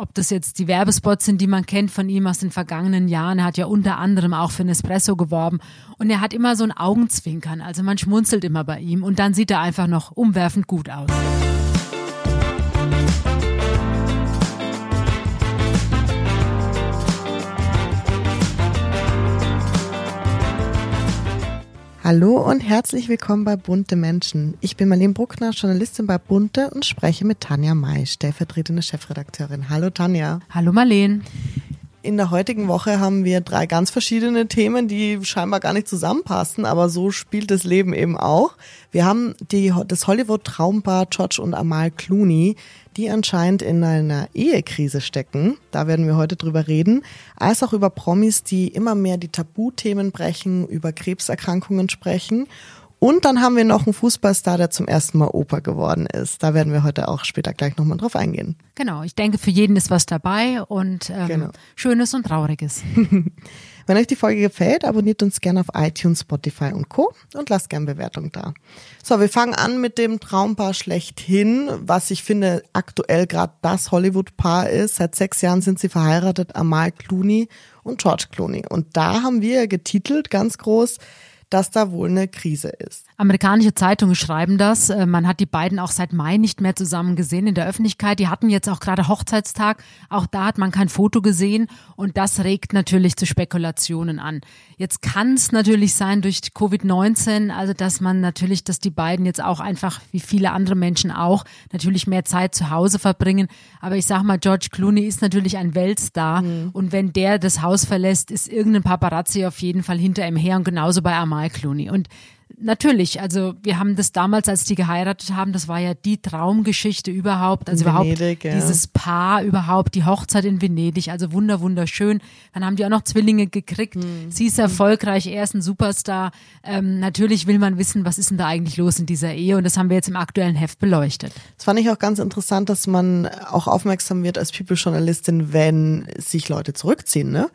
ob das jetzt die Werbespots sind, die man kennt von ihm aus den vergangenen Jahren. Er hat ja unter anderem auch für Nespresso geworben und er hat immer so ein Augenzwinkern, also man schmunzelt immer bei ihm und dann sieht er einfach noch umwerfend gut aus. Hallo und herzlich willkommen bei Bunte Menschen. Ich bin Marlene Bruckner, Journalistin bei Bunte und spreche mit Tanja May, stellvertretende Chefredakteurin. Hallo Tanja. Hallo Marlene. In der heutigen Woche haben wir drei ganz verschiedene Themen, die scheinbar gar nicht zusammenpassen, aber so spielt das Leben eben auch. Wir haben die, das Hollywood-Traumpaar George und Amal Clooney, die anscheinend in einer Ehekrise stecken. Da werden wir heute drüber reden. Als auch über Promis, die immer mehr die Tabuthemen brechen, über Krebserkrankungen sprechen und dann haben wir noch einen Fußballstar, der zum ersten Mal Opa geworden ist. Da werden wir heute auch später gleich nochmal drauf eingehen. Genau, ich denke, für jeden ist was dabei und ähm, genau. Schönes und Trauriges. Wenn euch die Folge gefällt, abonniert uns gerne auf iTunes, Spotify und Co. und lasst gerne Bewertung da. So, wir fangen an mit dem Traumpaar schlechthin, was ich finde aktuell gerade das Hollywood-Paar ist. Seit sechs Jahren sind sie verheiratet, Amal Clooney und George Clooney. Und da haben wir getitelt ganz groß, dass da wohl eine Krise ist. Amerikanische Zeitungen schreiben das. Äh, man hat die beiden auch seit Mai nicht mehr zusammen gesehen in der Öffentlichkeit. Die hatten jetzt auch gerade Hochzeitstag. Auch da hat man kein Foto gesehen und das regt natürlich zu Spekulationen an. Jetzt kann es natürlich sein durch Covid-19, also dass man natürlich, dass die beiden jetzt auch einfach wie viele andere Menschen auch natürlich mehr Zeit zu Hause verbringen. Aber ich sag mal, George Clooney ist natürlich ein Weltstar mhm. und wenn der das Haus verlässt, ist irgendein Paparazzi auf jeden Fall hinter ihm her und genauso bei Amal Clooney. Und Natürlich, also wir haben das damals, als die geheiratet haben, das war ja die Traumgeschichte überhaupt, also Venedig, überhaupt ja. dieses Paar überhaupt, die Hochzeit in Venedig, also wunder wunderschön. Dann haben die auch noch Zwillinge gekriegt. Hm. Sie ist erfolgreich, er ist ein Superstar. Ähm, natürlich will man wissen, was ist denn da eigentlich los in dieser Ehe und das haben wir jetzt im aktuellen Heft beleuchtet. Das fand ich auch ganz interessant, dass man auch aufmerksam wird als People-Journalistin, wenn sich Leute zurückziehen, ne?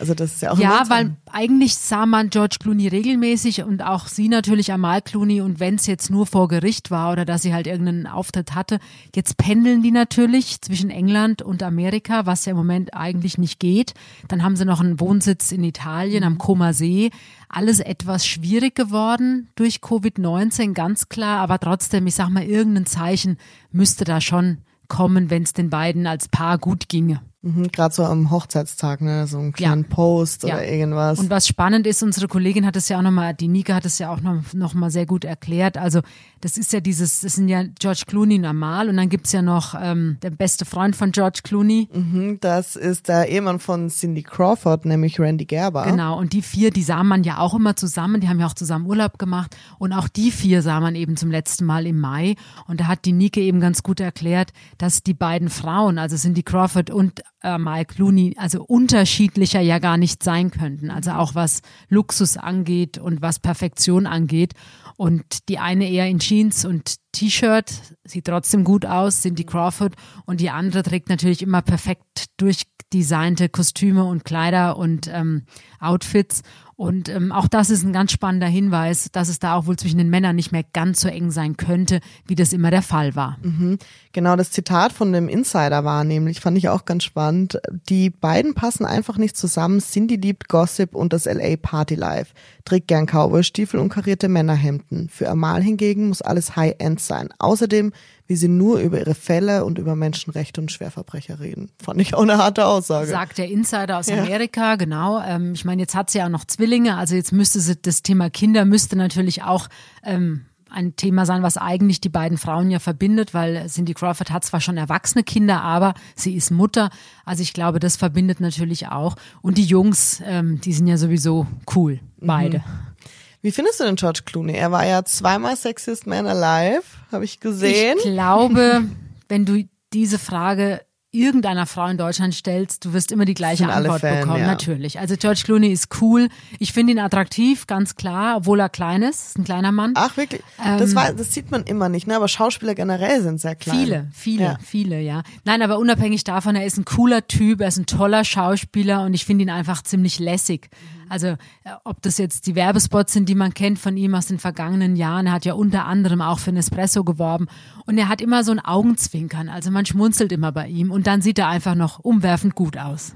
Also das ist ja auch Ja, weil eigentlich sah man George Clooney regelmäßig und auch sie natürlich Amal Clooney und wenn es jetzt nur vor Gericht war oder dass sie halt irgendeinen Auftritt hatte, jetzt pendeln die natürlich zwischen England und Amerika, was ja im Moment eigentlich nicht geht. Dann haben sie noch einen Wohnsitz in Italien am Koma See. Alles etwas schwierig geworden durch Covid-19, ganz klar, aber trotzdem, ich sag mal, irgendein Zeichen müsste da schon kommen, wenn es den beiden als Paar gut ginge. Mhm, Gerade so am Hochzeitstag, ne? So einen kleinen ja. Post oder ja. irgendwas. Und was spannend ist, unsere Kollegin hat es ja auch nochmal, die Nika hat es ja auch noch, noch mal sehr gut erklärt. Also das ist ja dieses, das sind ja George Clooney normal und dann gibt's ja noch ähm, der beste Freund von George Clooney. Mhm, das ist der Ehemann von Cindy Crawford, nämlich Randy Gerber. Genau, und die vier, die sah man ja auch immer zusammen, die haben ja auch zusammen Urlaub gemacht und auch die vier sah man eben zum letzten Mal im Mai und da hat die Nike eben ganz gut erklärt, dass die beiden Frauen, also Cindy Crawford und äh, Mike Clooney also unterschiedlicher ja gar nicht sein könnten. Also auch was Luxus angeht und was Perfektion angeht. Und die eine eher in Jeans und T-Shirt, sieht trotzdem gut aus, sind die Crawford. Und die andere trägt natürlich immer perfekt durchdesignte Kostüme und Kleider und ähm, Outfits. Und ähm, auch das ist ein ganz spannender Hinweis, dass es da auch wohl zwischen den Männern nicht mehr ganz so eng sein könnte, wie das immer der Fall war. Mhm. Genau, das Zitat von dem Insider war nämlich, fand ich auch ganz spannend. Die beiden passen einfach nicht zusammen. Cindy liebt Gossip und das LA Party Life, trägt gern Cowboystiefel und karierte Männerhemden. Für Amal hingegen muss alles High-End sein. Außerdem wie sie nur über ihre Fälle und über Menschenrechte und Schwerverbrecher reden. Fand ich auch eine harte Aussage. Sagt der Insider aus ja. Amerika, genau. Ähm, ich meine, jetzt hat sie ja auch noch Zwillinge, also jetzt müsste sie, das Thema Kinder müsste natürlich auch ähm, ein Thema sein, was eigentlich die beiden Frauen ja verbindet, weil Cindy Crawford hat zwar schon erwachsene Kinder, aber sie ist Mutter. Also ich glaube, das verbindet natürlich auch. Und die Jungs, ähm, die sind ja sowieso cool, beide. Mhm. Wie findest du denn George Clooney? Er war ja zweimal Sexiest Man Alive, habe ich gesehen. Ich glaube, wenn du diese Frage irgendeiner Frau in Deutschland stellst, du wirst immer die gleiche Antwort Fan, bekommen. Ja. Natürlich. Also George Clooney ist cool. Ich finde ihn attraktiv, ganz klar, obwohl er klein ist. Ist ein kleiner Mann. Ach wirklich? Ähm, das, war, das sieht man immer nicht, ne? Aber Schauspieler generell sind sehr klein. Viele, viele, ja. viele, ja. Nein, aber unabhängig davon, er ist ein cooler Typ, er ist ein toller Schauspieler und ich finde ihn einfach ziemlich lässig. Also äh, ob das jetzt die Werbespots sind, die man kennt von ihm aus den vergangenen Jahren. Er hat ja unter anderem auch für Nespresso geworben und er hat immer so ein Augenzwinkern. Also man schmunzelt immer bei ihm und dann sieht er einfach noch umwerfend gut aus.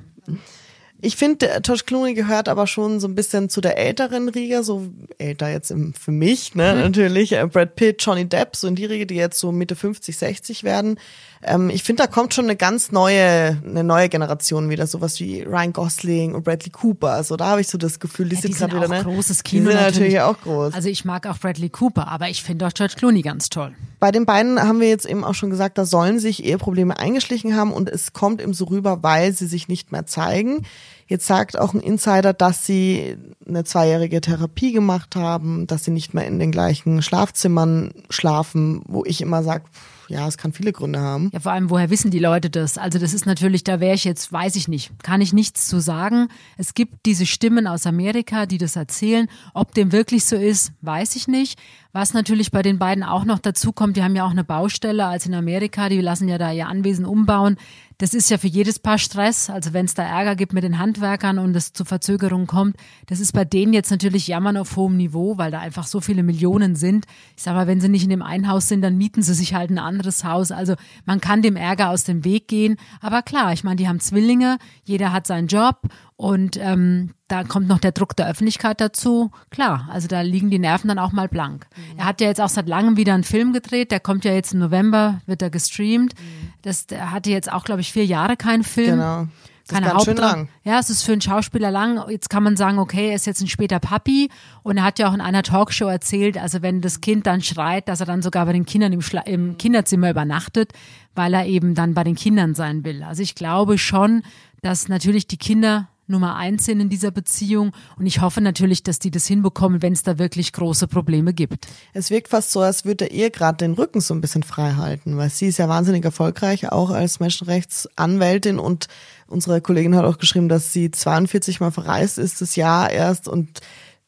Ich finde, Josh Clooney gehört aber schon so ein bisschen zu der älteren Riege, so älter jetzt im, für mich, ne, mhm. natürlich. Äh, Brad Pitt, Johnny Depp, so in die Riege, die jetzt so Mitte 50, 60 werden. Ähm, ich finde, da kommt schon eine ganz neue, eine neue Generation wieder, sowas wie Ryan Gosling und Bradley Cooper. Also da habe ich so das Gefühl, die, ja, sind gerade wieder, ne? großes Kino. Die sind natürlich. natürlich auch groß. Also ich mag auch Bradley Cooper, aber ich finde auch George Clooney ganz toll. Bei den beiden haben wir jetzt eben auch schon gesagt, da sollen sich Eheprobleme eingeschlichen haben und es kommt eben so rüber, weil sie sich nicht mehr zeigen. Jetzt sagt auch ein Insider, dass sie eine zweijährige Therapie gemacht haben, dass sie nicht mehr in den gleichen Schlafzimmern schlafen, wo ich immer sage, ja, es kann viele Gründe haben. Ja, vor allem, woher wissen die Leute das? Also das ist natürlich, da wäre ich jetzt, weiß ich nicht, kann ich nichts zu sagen. Es gibt diese Stimmen aus Amerika, die das erzählen. Ob dem wirklich so ist, weiß ich nicht. Was natürlich bei den beiden auch noch dazu kommt, die haben ja auch eine Baustelle als in Amerika, die lassen ja da ihr Anwesen umbauen. Das ist ja für jedes Paar Stress. Also wenn es da Ärger gibt mit den Handwerkern und es zu Verzögerungen kommt, das ist bei denen jetzt natürlich Jammern auf hohem Niveau, weil da einfach so viele Millionen sind. Ich sag mal, wenn sie nicht in dem einen Haus sind, dann mieten sie sich halt ein anderes Haus. Also man kann dem Ärger aus dem Weg gehen. Aber klar, ich meine, die haben Zwillinge, jeder hat seinen Job und ähm, da kommt noch der Druck der Öffentlichkeit dazu. Klar, also da liegen die Nerven dann auch mal blank. Mhm. Er hat ja jetzt auch seit langem wieder einen Film gedreht, der kommt ja jetzt im November, wird er gestreamt. Mhm. Das, der hatte jetzt auch, glaube ich, vier Jahre keinen Film. Genau. Das keine Hauptrolle. Ja, es ist für einen Schauspieler lang. Jetzt kann man sagen, okay, er ist jetzt ein später Papi und er hat ja auch in einer Talkshow erzählt, also wenn das Kind dann schreit, dass er dann sogar bei den Kindern im, Schla im Kinderzimmer übernachtet, weil er eben dann bei den Kindern sein will. Also ich glaube schon, dass natürlich die Kinder Nummer eins sind in dieser Beziehung. Und ich hoffe natürlich, dass die das hinbekommen, wenn es da wirklich große Probleme gibt. Es wirkt fast so, als würde er ihr gerade den Rücken so ein bisschen frei halten, weil sie ist ja wahnsinnig erfolgreich, auch als Menschenrechtsanwältin. Und unsere Kollegin hat auch geschrieben, dass sie 42 Mal verreist ist, das Jahr erst. Und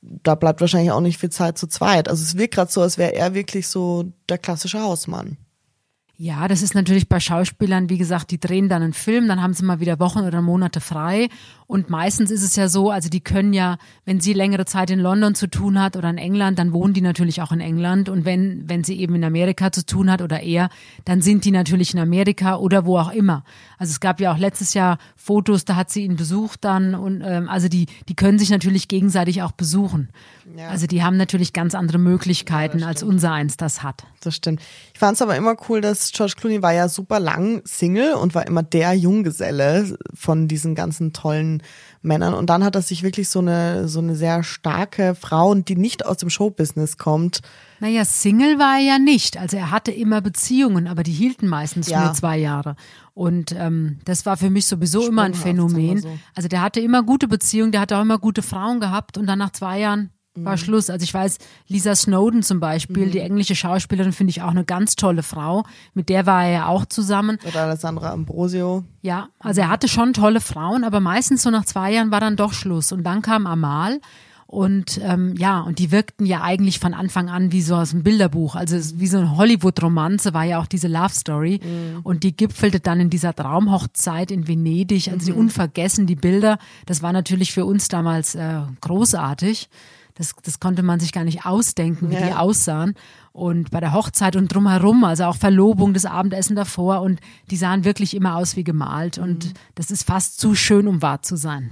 da bleibt wahrscheinlich auch nicht viel Zeit zu zweit. Also es wirkt gerade so, als wäre er wirklich so der klassische Hausmann. Ja, das ist natürlich bei Schauspielern, wie gesagt, die drehen dann einen Film, dann haben sie mal wieder Wochen oder Monate frei. Und meistens ist es ja so, also die können ja, wenn sie längere Zeit in London zu tun hat oder in England, dann wohnen die natürlich auch in England. Und wenn, wenn sie eben in Amerika zu tun hat oder eher, dann sind die natürlich in Amerika oder wo auch immer. Also es gab ja auch letztes Jahr Fotos, da hat sie ihn besucht dann und ähm, also die, die können sich natürlich gegenseitig auch besuchen. Ja. Also die haben natürlich ganz andere Möglichkeiten, ja, als unser eins das hat. Das stimmt. Ich fand es aber immer cool, dass George Clooney war ja super lang Single und war immer der Junggeselle von diesen ganzen tollen Männern. Und dann hat er sich wirklich so eine, so eine sehr starke Frau, die nicht aus dem Showbusiness kommt. Naja, Single war er ja nicht. Also er hatte immer Beziehungen, aber die hielten meistens ja. nur zwei Jahre. Und ähm, das war für mich sowieso immer ein Phänomen. So. Also der hatte immer gute Beziehungen, der hatte auch immer gute Frauen gehabt und dann nach zwei Jahren war mhm. Schluss. Also ich weiß, Lisa Snowden zum Beispiel, mhm. die englische Schauspielerin, finde ich auch eine ganz tolle Frau. Mit der war er ja auch zusammen. Oder Alessandra Ambrosio. Ja, also er hatte schon tolle Frauen, aber meistens so nach zwei Jahren war dann doch Schluss. Und dann kam Amal. Und ähm, ja, und die wirkten ja eigentlich von Anfang an wie so aus einem Bilderbuch. Also wie so eine Hollywood-Romanze war ja auch diese Love Story. Mhm. Und die gipfelte dann in dieser Traumhochzeit in Venedig. Also mhm. die unvergessen, die Bilder. Das war natürlich für uns damals äh, großartig. Das, das konnte man sich gar nicht ausdenken, wie ja. die aussahen. Und bei der Hochzeit und drumherum, also auch Verlobung, das Abendessen davor. Und die sahen wirklich immer aus wie gemalt. Und mhm. das ist fast zu schön, um wahr zu sein.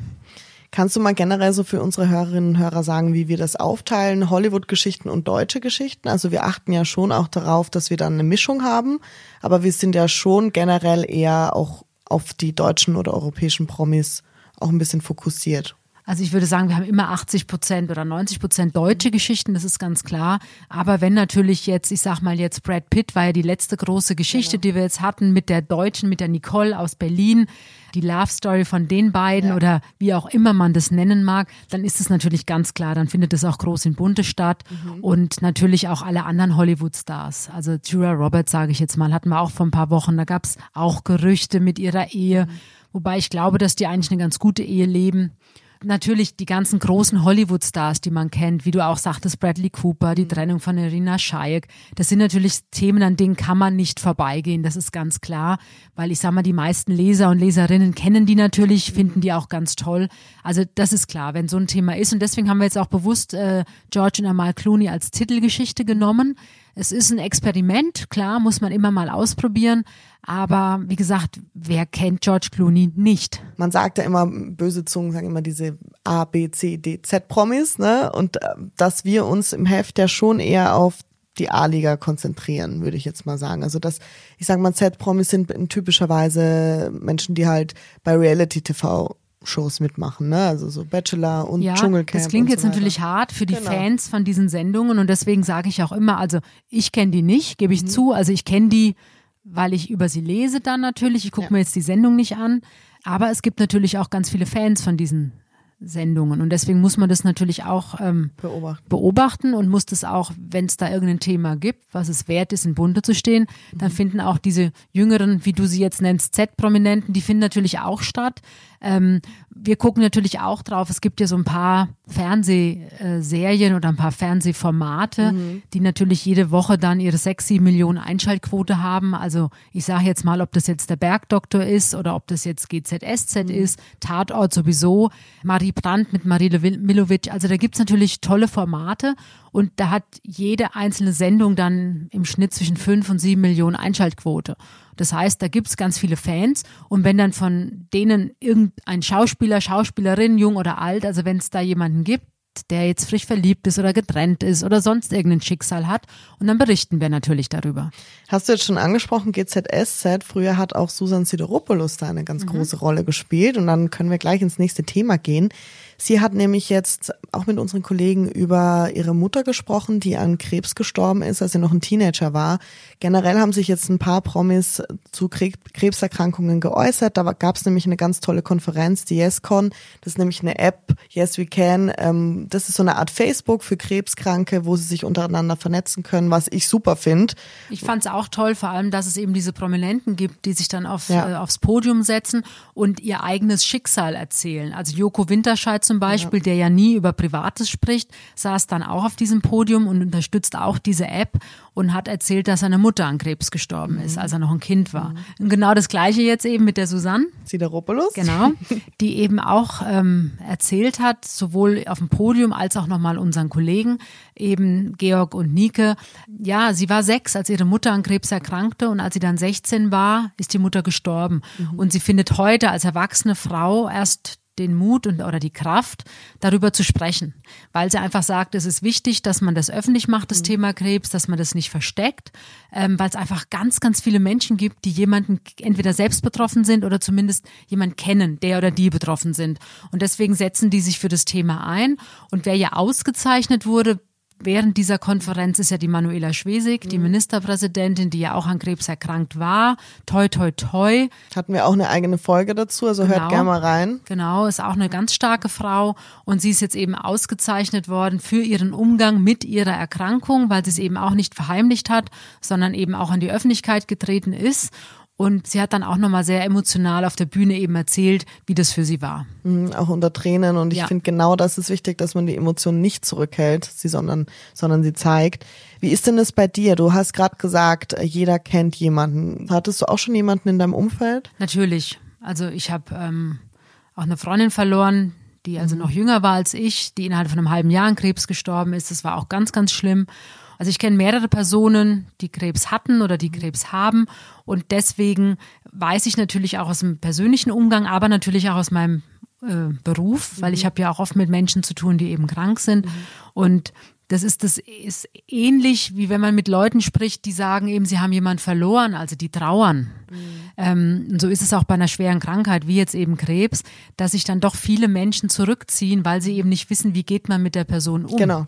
Kannst du mal generell so für unsere Hörerinnen und Hörer sagen, wie wir das aufteilen, Hollywood-Geschichten und deutsche Geschichten? Also wir achten ja schon auch darauf, dass wir dann eine Mischung haben, aber wir sind ja schon generell eher auch auf die deutschen oder europäischen Promis auch ein bisschen fokussiert. Also ich würde sagen, wir haben immer 80 Prozent oder 90 Prozent deutsche Geschichten, das ist ganz klar. Aber wenn natürlich jetzt, ich sag mal jetzt Brad Pitt war ja die letzte große Geschichte, genau. die wir jetzt hatten mit der Deutschen, mit der Nicole aus Berlin, die Love Story von den beiden ja. oder wie auch immer man das nennen mag, dann ist es natürlich ganz klar, dann findet es auch groß in Bunte statt mhm. und natürlich auch alle anderen Hollywood-Stars. Also Julia Roberts, sage ich jetzt mal, hatten wir auch vor ein paar Wochen, da gab es auch Gerüchte mit ihrer Ehe, mhm. wobei ich glaube, dass die eigentlich eine ganz gute Ehe leben natürlich die ganzen großen Hollywood-Stars, die man kennt, wie du auch sagtest, Bradley Cooper, die Trennung von Irina Shayek. Das sind natürlich Themen, an denen kann man nicht vorbeigehen. Das ist ganz klar, weil ich sag mal, die meisten Leser und Leserinnen kennen die natürlich, finden die auch ganz toll. Also das ist klar, wenn so ein Thema ist. Und deswegen haben wir jetzt auch bewusst äh, George und Amal Clooney als Titelgeschichte genommen. Es ist ein Experiment, klar, muss man immer mal ausprobieren. Aber wie gesagt, wer kennt George Clooney nicht? Man sagt ja immer, böse Zungen sagen immer diese A, B, C, D, Z-Promis, ne? Und äh, dass wir uns im Heft ja schon eher auf die A-Liga konzentrieren, würde ich jetzt mal sagen. Also das, ich sage mal, Z-Promis sind typischerweise Menschen, die halt bei Reality-TV Shows mitmachen, ne? Also so Bachelor und ja, Dschungelcamp. Das klingt so jetzt weiter. natürlich hart für die Genau. Fans von diesen Sendungen und deswegen sage ich auch immer, also ich kenne die nicht, gebe ich Mhm. zu. Also ich kenne die, weil ich über sie lese dann natürlich. Ich gucke Ja. mir jetzt die Sendung nicht an. Aber es gibt natürlich auch ganz viele Fans von diesen Sendungen und deswegen muss man das natürlich auch ähm, beobachten. beobachten und muss das auch, wenn es da irgendein Thema gibt, was es wert ist, in Bunte zu stehen, dann finden auch diese jüngeren, wie du sie jetzt nennst, Z-Prominenten, die finden natürlich auch statt. Ähm, wir gucken natürlich auch drauf, es gibt ja so ein paar Fernsehserien oder ein paar Fernsehformate, die natürlich jede Woche dann ihre sieben Millionen Einschaltquote haben. Also ich sage jetzt mal, ob das jetzt der Bergdoktor ist oder ob das jetzt GZSZ ist, Tatort sowieso, Marie Brandt mit Marie Milovic. Also da gibt's natürlich tolle Formate und da hat jede einzelne Sendung dann im Schnitt zwischen fünf und sieben Millionen Einschaltquote. Das heißt, da gibt's ganz viele Fans und wenn dann von denen irgendein Schauspieler, Schauspielerin, jung oder alt, also wenn es da jemanden gibt, der jetzt frisch verliebt ist oder getrennt ist oder sonst irgendein Schicksal hat. Und dann berichten wir natürlich darüber. Hast du jetzt schon angesprochen, GZSZ, früher hat auch Susan Sideropoulos da eine ganz große Rolle gespielt und dann können wir gleich ins nächste Thema gehen. Sie hat nämlich jetzt auch mit unseren Kollegen über ihre Mutter gesprochen, die an Krebs gestorben ist, als sie noch ein Teenager war. Generell haben sich jetzt ein paar Promis zu Kre- Krebserkrankungen geäußert. Da gab es nämlich eine ganz tolle Konferenz, die YesCon. Das ist nämlich eine App, Yes We Can. Ähm, das ist so eine Art Facebook für Krebskranke, wo sie sich untereinander vernetzen können, was ich super finde. Ich fand es auch toll, vor allem, dass es eben diese Prominenten gibt, die sich dann auf, Ja. äh, aufs Podium setzen und ihr eigenes Schicksal erzählen. Also Joko Winterscheid zum Beispiel, der ja nie über Privates spricht, saß dann auch auf diesem Podium und unterstützt auch diese App und hat erzählt, dass seine Mutter an Krebs gestorben ist, als er noch ein Kind war. Und genau das Gleiche jetzt eben mit der Susanne. Sideropoulos. Genau, die eben auch ähm, erzählt hat, sowohl auf dem Podium als auch nochmal unseren Kollegen, eben Georg und Nike. Ja, sie war sechs, als ihre Mutter an Krebs erkrankte und als sie dann 16 war, ist die Mutter gestorben. Und sie findet heute als erwachsene Frau erst den Mut und oder die Kraft, darüber zu sprechen, weil sie einfach sagt, es ist wichtig, dass man das öffentlich macht, das Thema Krebs, dass man das nicht versteckt, ähm, weil es einfach ganz, ganz viele Menschen gibt, die jemanden entweder selbst betroffen sind oder zumindest jemand kennen, der oder die betroffen sind. Und deswegen setzen die sich für das Thema ein. Und wer ja ausgezeichnet wurde, Während dieser Konferenz ist ja die Manuela Schwesig, die Ministerpräsidentin, die ja auch an Krebs erkrankt war. Toi, toi, toi. Hatten wir auch eine eigene Folge dazu, also hört Genau. gerne mal rein. Genau, ist auch eine ganz starke Frau und sie ist jetzt eben ausgezeichnet worden für ihren Umgang mit ihrer Erkrankung, weil sie es eben auch nicht verheimlicht hat, sondern eben auch an die Öffentlichkeit getreten ist. Und sie hat dann auch nochmal sehr emotional auf der Bühne eben erzählt, wie das für sie war. Mhm, auch unter Tränen. Und ich Ja. finde genau das ist wichtig, dass man die Emotionen nicht zurückhält, sie, sondern, sondern sie zeigt. Wie ist denn das bei dir? Du hast gerade gesagt, jeder kennt jemanden. Hattest du auch schon jemanden in deinem Umfeld? Natürlich. Also ich habe ähm, auch eine Freundin verloren, die also noch jünger war als ich, die innerhalb von einem halben Jahr an Krebs gestorben ist. Das war auch ganz, ganz schlimm. Also ich kenne mehrere Personen, die Krebs hatten oder die Krebs haben. Und deswegen weiß ich natürlich auch aus dem persönlichen Umgang, aber natürlich auch aus meinem äh, Beruf, weil ich habe ja auch oft mit Menschen zu tun, die eben krank sind. Und das ist das ist ähnlich wie wenn man mit Leuten spricht, die sagen eben, sie haben jemand verloren, also die trauern. Ähm, und so ist es auch bei einer schweren Krankheit, wie jetzt eben Krebs, dass sich dann doch viele Menschen zurückziehen, weil sie eben nicht wissen, wie geht man mit der Person um. Genau.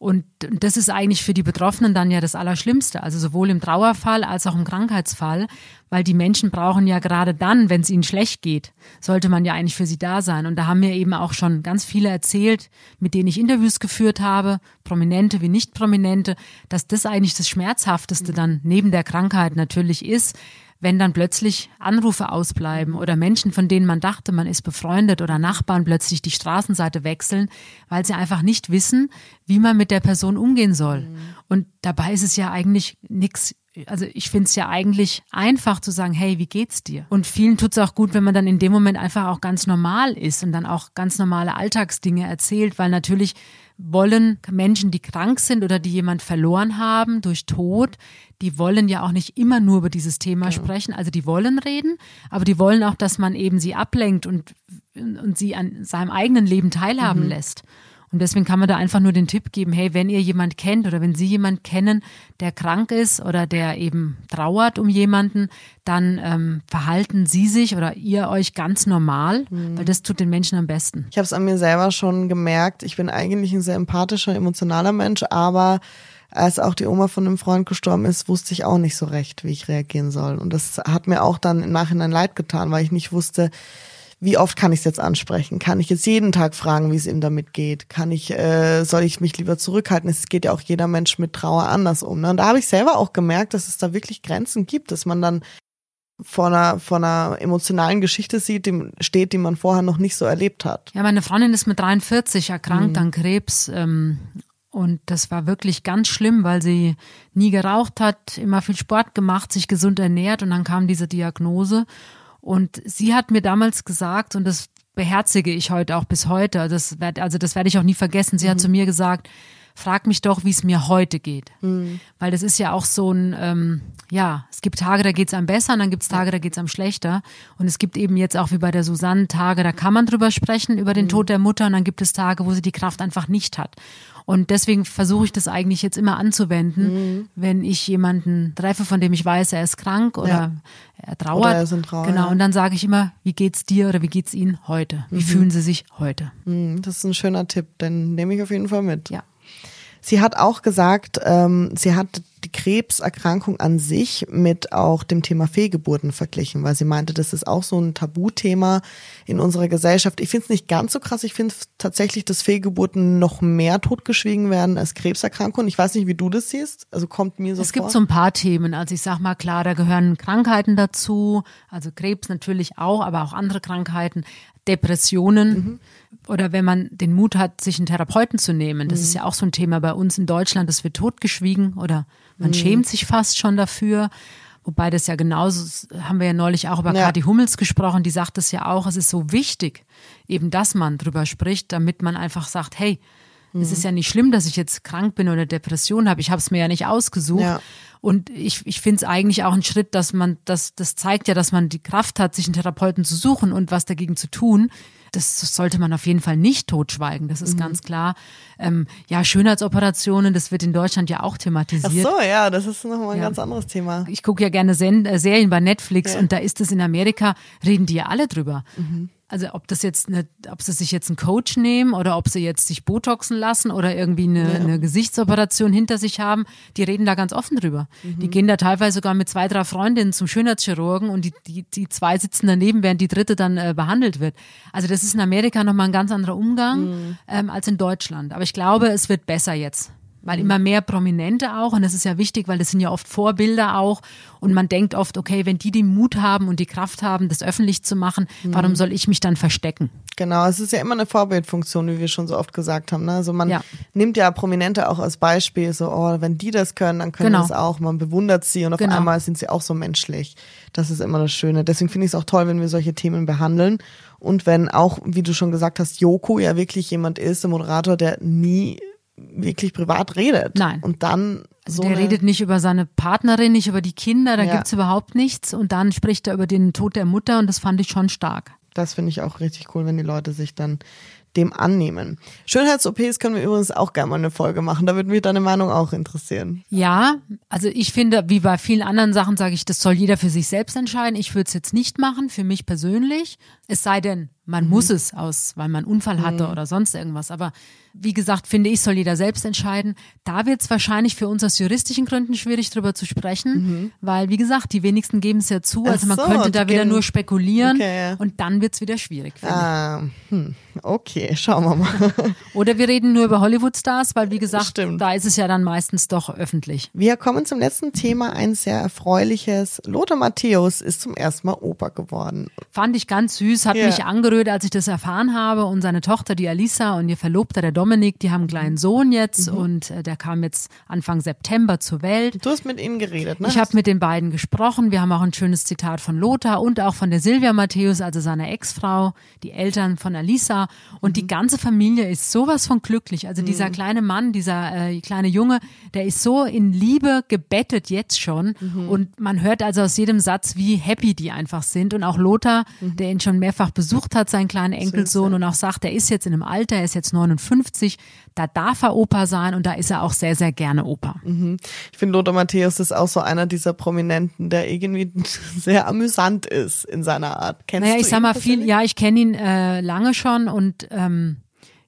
Und das ist eigentlich für die Betroffenen dann ja das Allerschlimmste, also sowohl im Trauerfall als auch im Krankheitsfall, weil die Menschen brauchen ja gerade dann, wenn es ihnen schlecht geht, sollte man ja eigentlich für sie da sein. Und da haben mir eben auch schon ganz viele erzählt, mit denen ich Interviews geführt habe, prominente wie nicht prominente, dass das eigentlich das Schmerzhafteste dann neben der Krankheit natürlich ist, wenn dann plötzlich Anrufe ausbleiben oder Menschen, von denen man dachte, man ist befreundet oder Nachbarn plötzlich die Straßenseite wechseln, weil sie einfach nicht wissen, wie man mit der Person umgehen soll. Mhm. Und dabei ist es ja eigentlich nichts also ich finde es ja eigentlich einfach zu sagen, hey, wie geht's dir? Und vielen tut es auch gut, wenn man dann in dem Moment einfach auch ganz normal ist und dann auch ganz normale Alltagsdinge erzählt, weil natürlich wollen Menschen, die krank sind oder die jemand verloren haben durch Tod, die wollen ja auch nicht immer nur über dieses Thema genau. sprechen. Also die wollen reden, aber die wollen auch, dass man eben sie ablenkt und, und sie an seinem eigenen Leben teilhaben mhm. lässt. Und deswegen kann man da einfach nur den Tipp geben, hey, wenn ihr jemand kennt oder wenn Sie jemand kennen, der krank ist oder der eben trauert um jemanden, dann ähm, verhalten Sie sich oder ihr euch ganz normal, mhm. weil das tut den Menschen am besten. Ich habe es an mir selber schon gemerkt. Ich bin eigentlich ein sehr empathischer, emotionaler Mensch, aber als auch die Oma von einem Freund gestorben ist, wusste ich auch nicht so recht, wie ich reagieren soll. Und das hat mir auch dann im Nachhinein leid getan, weil ich nicht wusste, wie oft kann ich es jetzt ansprechen? Kann ich jetzt jeden Tag fragen, wie es ihm damit geht? Kann ich, äh, soll ich mich lieber zurückhalten? Es geht ja auch jeder Mensch mit Trauer anders um. Ne? Und da habe ich selber auch gemerkt, dass es da wirklich Grenzen gibt, dass man dann vor einer, vor einer emotionalen Geschichte sieht, die steht, die man vorher noch nicht so erlebt hat. Ja, meine Freundin ist mit 43 erkrankt mhm. an Krebs. Ähm, und das war wirklich ganz schlimm, weil sie nie geraucht hat, immer viel Sport gemacht, sich gesund ernährt und dann kam diese Diagnose. Und sie hat mir damals gesagt, und das beherzige ich heute auch bis heute, das werd, also das werde ich auch nie vergessen, sie mhm. hat zu mir gesagt, frag mich doch, wie es mir heute geht. Mhm. Weil das ist ja auch so ein, ähm, ja, es gibt Tage, da geht's einem besser und dann gibt's Tage, da geht's einem schlechter. Und es gibt eben jetzt auch wie bei der Susanne Tage, da kann man drüber sprechen, über den mhm. Tod der Mutter und dann gibt es Tage, wo sie die Kraft einfach nicht hat. Und deswegen versuche ich das eigentlich jetzt immer anzuwenden, mhm. wenn ich jemanden treffe, von dem ich weiß, er ist krank oder ja. er trauert. Oder er ist in Trauer, genau. Und dann sage ich immer, wie geht's dir oder wie geht's Ihnen heute? Wie mhm. fühlen Sie sich heute? Mhm, das ist ein schöner Tipp, den nehme ich auf jeden Fall mit. Ja. Sie hat auch gesagt, ähm, sie hat die Krebserkrankung an sich mit auch dem Thema Fehlgeburten verglichen, weil sie meinte, das ist auch so ein Tabuthema in unserer Gesellschaft. Ich finde es nicht ganz so krass. Ich finde tatsächlich, dass Fehlgeburten noch mehr totgeschwiegen werden als Krebserkrankungen. Ich weiß nicht, wie du das siehst. Also kommt mir so Es gibt so ein paar Themen. Also ich sag mal klar, da gehören Krankheiten dazu. Also Krebs natürlich auch, aber auch andere Krankheiten. Depressionen mhm. oder wenn man den Mut hat, sich einen Therapeuten zu nehmen. Das mhm. ist ja auch so ein Thema bei uns in Deutschland, das wird totgeschwiegen oder man mhm. schämt sich fast schon dafür. Wobei das ja genauso, haben wir ja neulich auch über ja. Kathi Hummels gesprochen, die sagt es ja auch, es ist so wichtig, eben, dass man drüber spricht, damit man einfach sagt, hey, mhm. es ist ja nicht schlimm, dass ich jetzt krank bin oder Depression habe, ich habe es mir ja nicht ausgesucht. Ja. Und ich, ich finde es eigentlich auch ein Schritt, dass man, das, das zeigt ja, dass man die Kraft hat, sich einen Therapeuten zu suchen und was dagegen zu tun. Das sollte man auf jeden Fall nicht totschweigen, das ist mhm. ganz klar. Ähm, ja, Schönheitsoperationen, das wird in Deutschland ja auch thematisiert. Ach so, ja, das ist nochmal ein ja. ganz anderes Thema. Ich gucke ja gerne Sen äh, Serien bei Netflix ja. und da ist es in Amerika, reden die ja alle drüber. Mhm. Also ob das jetzt eine, ob sie sich jetzt einen Coach nehmen oder ob sie jetzt sich Botoxen lassen oder irgendwie eine, ja. eine Gesichtsoperation hinter sich haben, die reden da ganz offen drüber. Mhm. Die gehen da teilweise sogar mit zwei, drei Freundinnen zum Schönheitschirurgen und die, die, die zwei sitzen daneben, während die dritte dann äh, behandelt wird. Also das ist in Amerika nochmal ein ganz anderer Umgang mhm. ähm, als in Deutschland. Aber ich glaube, es wird besser jetzt weil mhm. immer mehr Prominente auch und das ist ja wichtig, weil das sind ja oft Vorbilder auch und man denkt oft, okay, wenn die den Mut haben und die Kraft haben, das öffentlich zu machen, mhm. warum soll ich mich dann verstecken? Genau, es ist ja immer eine Vorbildfunktion, wie wir schon so oft gesagt haben. Ne? Also man ja. nimmt ja Prominente auch als Beispiel, so, oh, wenn die das können, dann können genau. das auch. Man bewundert sie und auf genau. einmal sind sie auch so menschlich. Das ist immer das Schöne. Deswegen finde ich es auch toll, wenn wir solche Themen behandeln. Und wenn auch, wie du schon gesagt hast, Joko ja wirklich jemand ist, der Moderator, der nie wirklich privat redet. Nein. Und dann also so der redet nicht über seine Partnerin, nicht über die Kinder, da ja. gibt's überhaupt nichts. Und dann spricht er über den Tod der Mutter und das fand ich schon stark. Das finde ich auch richtig cool, wenn die Leute sich dann dem annehmen. Schönheits-OPs können wir übrigens auch gerne mal eine Folge machen. Da würde mich deine Meinung auch interessieren. Ja, also ich finde, wie bei vielen anderen Sachen sage ich, das soll jeder für sich selbst entscheiden. Ich würde es jetzt nicht machen, für mich persönlich. Es sei denn, man Mhm. muss es aus, weil man einen Unfall hatte oder sonst irgendwas. Aber wie gesagt, finde ich, soll jeder selbst entscheiden. Da wird es wahrscheinlich für uns aus juristischen Gründen schwierig, drüber zu sprechen, weil, wie gesagt, die wenigsten geben es ja zu. Also man Mhm. So, könnte die da wieder nur spekulieren Okay, ja. und dann wird es wieder schwierig. Ah, hm, okay, schauen wir mal. Oder wir reden nur über Hollywood-Stars, weil, wie gesagt, Stimmt. da ist es ja dann meistens doch öffentlich. Wir kommen zum letzten Thema, ein sehr erfreuliches. Lothar Matthäus ist zum ersten Mal Opa geworden. Fand ich ganz süß, hat Ja. mich angerührt, als ich das erfahren habe. Und seine Tochter, die Alisa und ihr Verlobter, der Dominik, die haben einen kleinen Sohn jetzt Mhm. und äh, der kam jetzt Anfang September zur Welt. Du hast mit ihnen geredet, ne? Ich habe mit den beiden gesprochen. Wir haben auch ein schönes Zitat von Lothar und auch von der Silvia Matthäus, also seiner Ex-Frau, die Eltern von Alisa. Und Mhm. die ganze Familie ist sowas von glücklich. Also dieser kleine Mann, dieser äh, kleine Junge, der ist so in Liebe gebettet jetzt schon. Mhm. Und man hört also aus jedem Satz, wie happy die einfach sind. Und auch Lothar, Mhm. der ihn schon mehrfach besucht hat, seinen kleinen Enkelsohn, und auch sagt, er ist jetzt in einem Alter, er ist jetzt 59, da darf er Opa sein und da ist er auch sehr, sehr gerne Opa. Ich finde, Lothar Matthäus ist auch so einer dieser Prominenten, der irgendwie sehr amüsant ist in seiner Art. Kennst Naja, du ich sag mal viel, ja, ich kenne ihn äh, lange schon und ähm,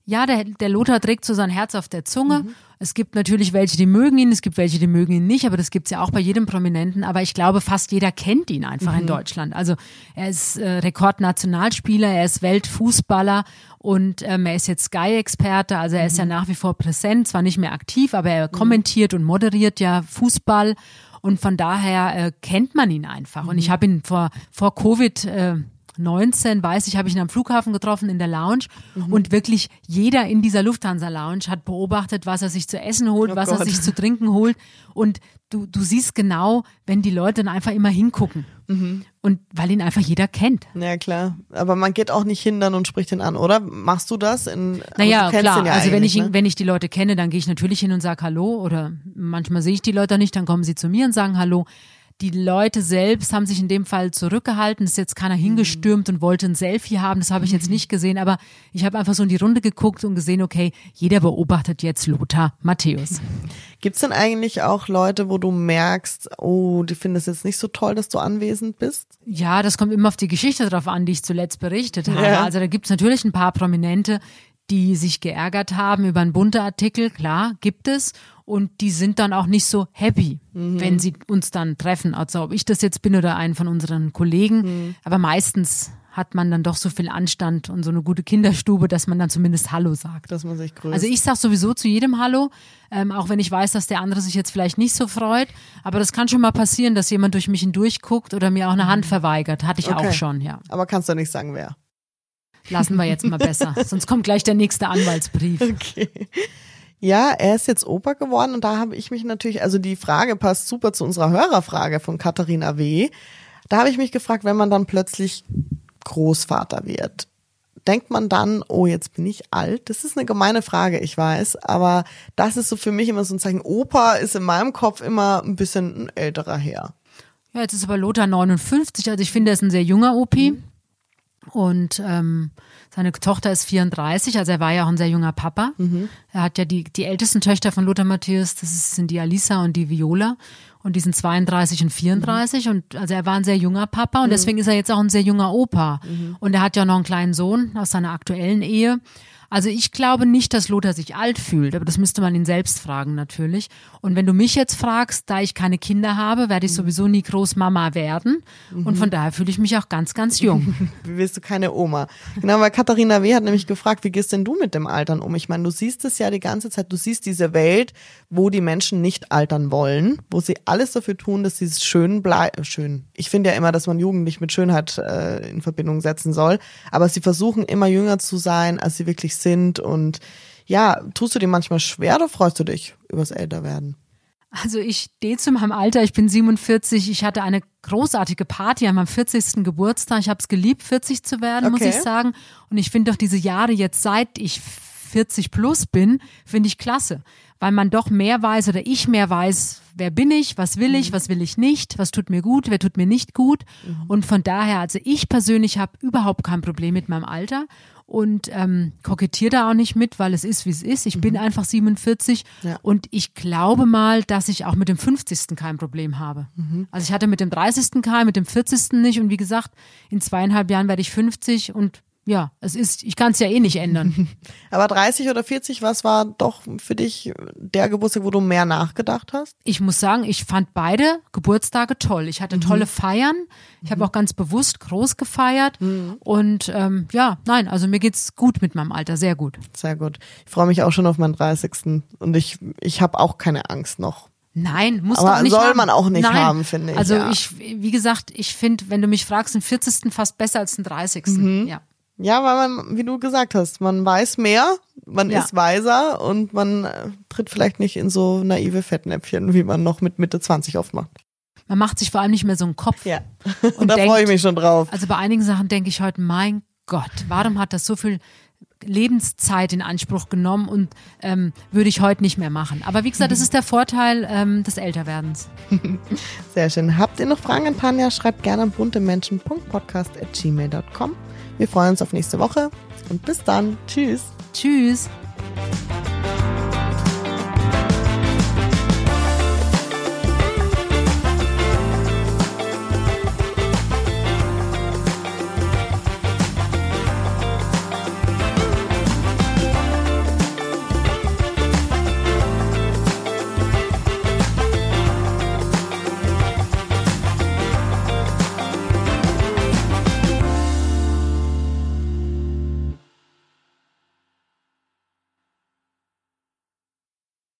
ja, der, der Lothar trägt so sein Herz auf der Zunge. Es gibt natürlich welche, die mögen ihn, es gibt welche, die mögen ihn nicht, aber das gibt's ja auch bei jedem Prominenten. Aber ich glaube, fast jeder kennt ihn einfach in Deutschland. Also er ist äh, Rekordnationalspieler, er ist Weltfußballer und ähm, er ist jetzt Sky-Experte, also er ist ja nach wie vor präsent, zwar nicht mehr aktiv, aber er kommentiert und moderiert ja Fußball. Und von daher äh, kennt man ihn einfach. Und ich habe ihn vor, vor Covid äh, 19, weiß ich, habe ich ihn am Flughafen getroffen in der Lounge Mhm. und wirklich jeder in dieser Lufthansa Lounge hat beobachtet, was er sich zu essen holt, Oh was er Gott. sich zu trinken holt und du, du siehst genau, wenn die Leute dann einfach immer hingucken Mhm. und weil ihn einfach jeder kennt. Ja, klar. Aber man geht auch nicht hindern und spricht ihn an, oder? Machst du das? In, aber Naja, du klar. ja also wenn ich ihn, ne? wenn ich die Leute kenne, dann gehe ich natürlich hin und sage Hallo oder manchmal sehe ich die Leute nicht, dann kommen sie zu mir und sagen Hallo. Die Leute selbst haben sich in dem Fall zurückgehalten. Es ist jetzt keiner hingestürmt und wollte ein Selfie haben. Das habe ich jetzt nicht gesehen. Aber ich habe einfach so in die Runde geguckt und gesehen, okay, jeder beobachtet jetzt Lothar Matthäus. Gibt's denn eigentlich auch Leute, wo du merkst, oh, die finden es jetzt nicht so toll, dass du anwesend bist? Ja, das kommt immer auf die Geschichte drauf an, die ich zuletzt berichtet habe. Ja. Also da gibt's natürlich ein paar Prominente, die sich geärgert haben über einen bunte Artikel, klar, gibt es. Und die sind dann auch nicht so happy, wenn sie uns dann treffen. Also ob ich das jetzt bin oder einen von unseren Kollegen. Aber meistens hat man dann doch so viel Anstand und so eine gute Kinderstube, dass man dann zumindest Hallo sagt. Dass man sich grüßt. Also ich sag sowieso zu jedem Hallo, ähm, auch wenn ich weiß, dass der andere sich jetzt vielleicht nicht so freut. Aber das kann schon mal passieren, dass jemand durch mich hindurch guckt oder mir auch eine Hand verweigert. Hatte ich Okay. auch schon, ja. Aber kannst du nicht sagen, wer. Lassen wir jetzt mal besser. Sonst kommt gleich der nächste Anwaltsbrief. Okay. Ja, er ist jetzt Opa geworden und da habe ich mich natürlich, also die Frage passt super zu unserer Hörerfrage von Katharina W. Da habe ich mich gefragt, wenn man dann plötzlich Großvater wird, denkt man dann, oh, jetzt bin ich alt? Das ist eine gemeine Frage, ich weiß, aber das ist so für mich immer so ein Zeichen. Opa ist in meinem Kopf immer ein bisschen ein älterer Herr. Ja, jetzt ist aber Lothar 59, also ich finde, er ist ein sehr junger OP. Und ähm, seine Tochter ist 34, also er war ja auch ein sehr junger Papa. Er hat ja die, die ältesten Töchter von Lothar Matthäus, das sind die Alisa und die Viola. Und die sind 32 und 34. Und also er war ein sehr junger Papa und deswegen ist er jetzt auch ein sehr junger Opa. Und er hat ja noch einen kleinen Sohn aus seiner aktuellen Ehe. Also ich glaube nicht, dass Lothar sich alt fühlt, aber das müsste man ihn selbst fragen natürlich. Und wenn du mich jetzt fragst, da ich keine Kinder habe, werde ich sowieso nie Großmama werden. Und von daher fühle ich mich auch ganz, ganz jung. Wie willst du keine Oma? Genau, weil Katharina W. hat nämlich gefragt, wie gehst denn du mit dem Altern um? Ich meine, du siehst es ja die ganze Zeit, du siehst diese Welt, wo die Menschen nicht altern wollen, wo sie alles dafür tun, dass sie schön bleiben. Schön. Ich finde ja immer, dass man Jugend nicht mit Schönheit äh, in Verbindung setzen soll, aber sie versuchen immer jünger zu sein, als sie wirklich sind. Und ja, tust du dir manchmal schwer oder freust du dich übers Älterwerden? Also ich stehe zu meinem Alter, ich bin 47, ich hatte eine großartige Party an meinem 40. Geburtstag. Ich habe es geliebt, 40 zu werden, muss Okay. ich sagen. Und ich finde doch diese Jahre jetzt, seit ich 40 plus bin, finde ich klasse. Weil man doch mehr weiß oder ich mehr weiß, wer bin ich, was will ich, was will ich nicht, was tut mir gut, wer tut mir nicht gut. Und von daher, also ich persönlich habe überhaupt kein Problem mit meinem Alter und ähm, kokettiere da auch nicht mit, weil es ist, wie es ist. Ich bin einfach 47 Ja. und ich glaube mal, dass ich auch mit dem 50. kein Problem habe. Also ich hatte mit dem 30. kein, mit dem 40. nicht und wie gesagt, in zweieinhalb Jahren werde ich 50 und ja, es ist, ich kann es ja eh nicht ändern. Aber 30 oder 40, was war doch für dich der Geburtstag, wo du mehr nachgedacht hast? Ich muss sagen, ich fand beide Geburtstage toll. Ich hatte tolle Feiern. Ich habe auch ganz bewusst groß gefeiert. Und ähm, ja, nein, also mir geht's gut mit meinem Alter, sehr gut. Sehr gut. Ich freue mich auch schon auf meinen 30. Und ich, ich habe auch keine Angst noch. Nein, muss doch nicht soll haben. man auch nicht Nein. haben, finde ich, Also ja. ich, wie gesagt, ich finde, wenn du mich fragst, den 40. fast besser als den 30. Mhm. Ja. Ja, weil man, wie du gesagt hast, man weiß mehr, man Ja. ist weiser und man äh, tritt vielleicht nicht in so naive Fettnäpfchen, wie man noch mit Mitte 20 oft macht. Man macht sich vor allem nicht mehr so einen Kopf. Ja. Und Und da freue ich mich schon drauf. Also bei einigen Sachen denke ich heute, mein Gott, warum hat das so viel Lebenszeit in Anspruch genommen und ähm, würde ich heute nicht mehr machen. Aber wie gesagt, das ist der Vorteil ähm, des Älterwerdens. Sehr schön. Habt ihr noch Fragen an Tanja? Schreibt gerne an buntemenschen.podcast.gmail.com. Wir freuen uns auf nächste Woche und bis dann. Tschüss. Tschüss.